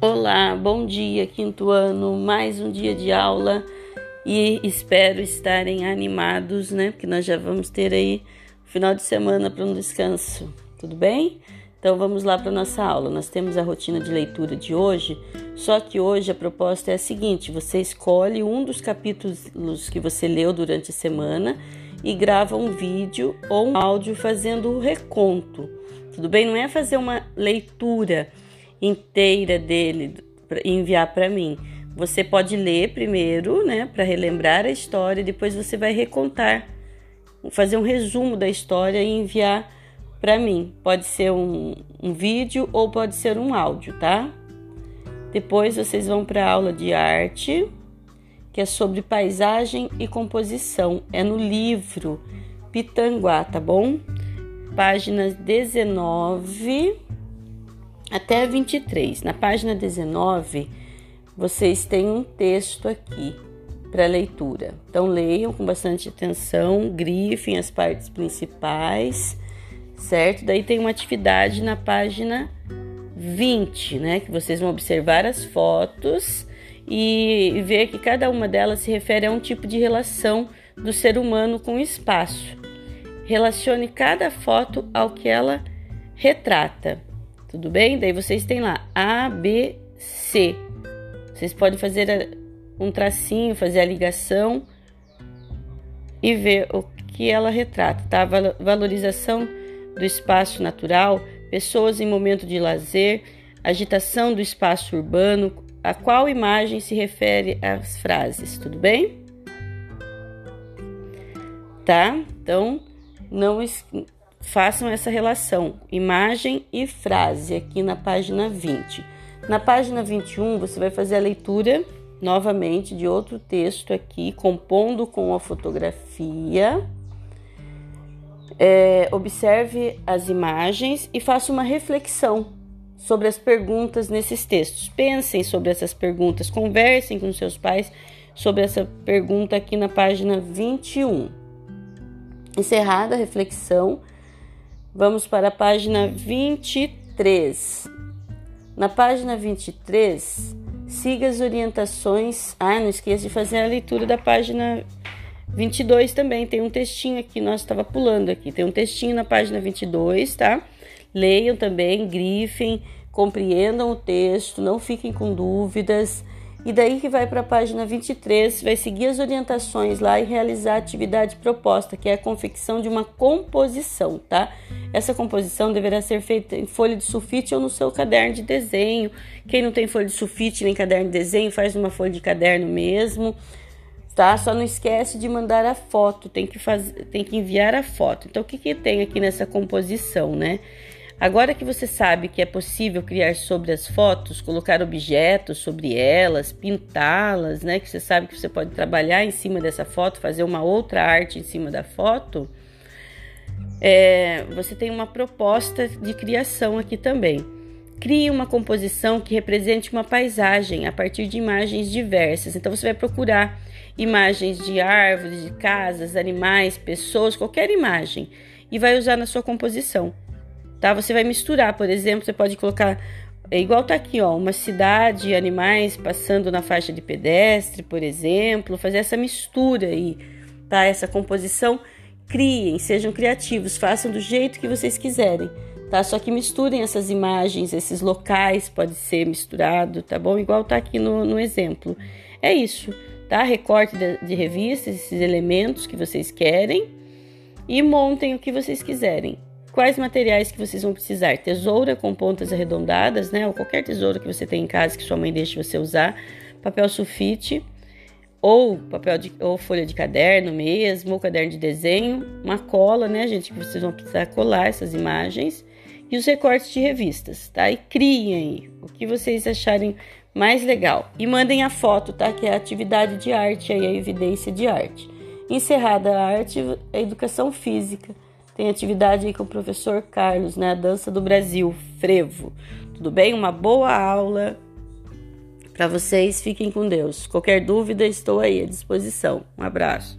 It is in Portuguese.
Olá, bom dia, quinto ano, mais um dia de aula e espero estarem animados, né? Porque nós já vamos ter aí o final de semana para um descanso, tudo bem? Então vamos lá para nossa aula. Nós temos a rotina de leitura de hoje, só que hoje a proposta é a seguinte: você escolhe um dos capítulos que você leu durante a semana e grava um vídeo ou um áudio fazendo o reconto. Tudo bem? Não é fazer uma leitura inteira dele e enviar para mim. Você pode ler primeiro, né, para relembrar a história, depois você vai recontar, fazer um resumo da história e enviar para mim. Pode ser um, um vídeo ou pode ser um áudio, tá? Depois vocês vão para a aula de arte, que é sobre paisagem e composição. É no livro Pitanguá, tá bom? Páginas 19 até 23. Na página 19, vocês têm um texto aqui para leitura. Então leiam com bastante atenção, grifem as partes principais, certo? Daí tem uma atividade na página 20, né, que vocês vão observar as fotos e ver que cada uma delas se refere a um tipo de relação do ser humano com o espaço. Relacione cada foto ao que ela retrata. Tudo bem? Daí vocês têm lá A, B, C. Vocês podem fazer um tracinho, fazer a ligação e ver o que ela retrata, tá? Valorização do espaço natural, pessoas em momento de lazer, agitação do espaço urbano, a qual imagem se refere as frases, tudo bem? Tá? Então, não façam essa relação, imagem e frase, aqui na página 20. Na página 21, você vai fazer a leitura novamente de outro texto aqui, compondo com a fotografia. É, observe as imagens e faça uma reflexão sobre as perguntas nesses textos. Pensem sobre essas perguntas, conversem com seus pais sobre essa pergunta aqui na página 21. Encerrada a reflexão, Vamos para a página 23. Na página 23, siga as orientações. Ah, não esqueça de fazer a leitura da página 22 também. Tem um textinho aqui, nós estava pulando aqui. Tem um textinho na página 22, tá? Leiam também, grifem, compreendam o texto, não fiquem com dúvidas. E daí que vai para a página 23, vai seguir as orientações lá e realizar a atividade proposta, que é a confecção de uma composição, tá? Essa composição deverá ser feita em folha de sulfite ou no seu caderno de desenho. Quem não tem folha de sulfite nem caderno de desenho, faz numa folha de caderno mesmo, tá? Só não esquece de mandar a foto, tem que fazer, tem que enviar a foto. Então o que que tem aqui nessa composição, né? Agora que você sabe que é possível criar sobre as fotos, colocar objetos sobre elas, pintá-las, né? Que você sabe que você pode trabalhar em cima dessa foto, fazer uma outra arte em cima da foto. É, você tem uma proposta de criação aqui também. Crie uma composição que represente uma paisagem a partir de imagens diversas. Então você vai procurar imagens de árvores, de casas, animais, pessoas, qualquer imagem e vai usar na sua composição tá? Você vai misturar, por exemplo, você pode colocar é igual tá aqui, ó, uma cidade, animais passando na faixa de pedestre, por exemplo, fazer essa mistura aí, tá? Essa composição, criem, sejam criativos, façam do jeito que vocês quiserem, tá? Só que misturem essas imagens, esses locais, pode ser misturado, tá bom? Igual tá aqui no, no exemplo. É isso, tá? Recorte de, de revistas, esses elementos que vocês querem e montem o que vocês quiserem. Quais materiais que vocês vão precisar? Tesoura com pontas arredondadas, né? Ou qualquer tesoura que você tem em casa que sua mãe deixe você usar. Papel sulfite ou papel de, ou folha de caderno mesmo, ou caderno de desenho, uma cola, né, gente, que vocês vão precisar colar essas imagens e os recortes de revistas, tá? E criem o que vocês acharem mais legal e mandem a foto, tá? Que é a atividade de arte aí, a evidência de arte. Encerrada a arte, a educação física. Tem atividade aí com o professor Carlos, né? Dança do Brasil, frevo. Tudo bem? Uma boa aula para vocês. Fiquem com Deus. Qualquer dúvida, estou aí à disposição. Um abraço.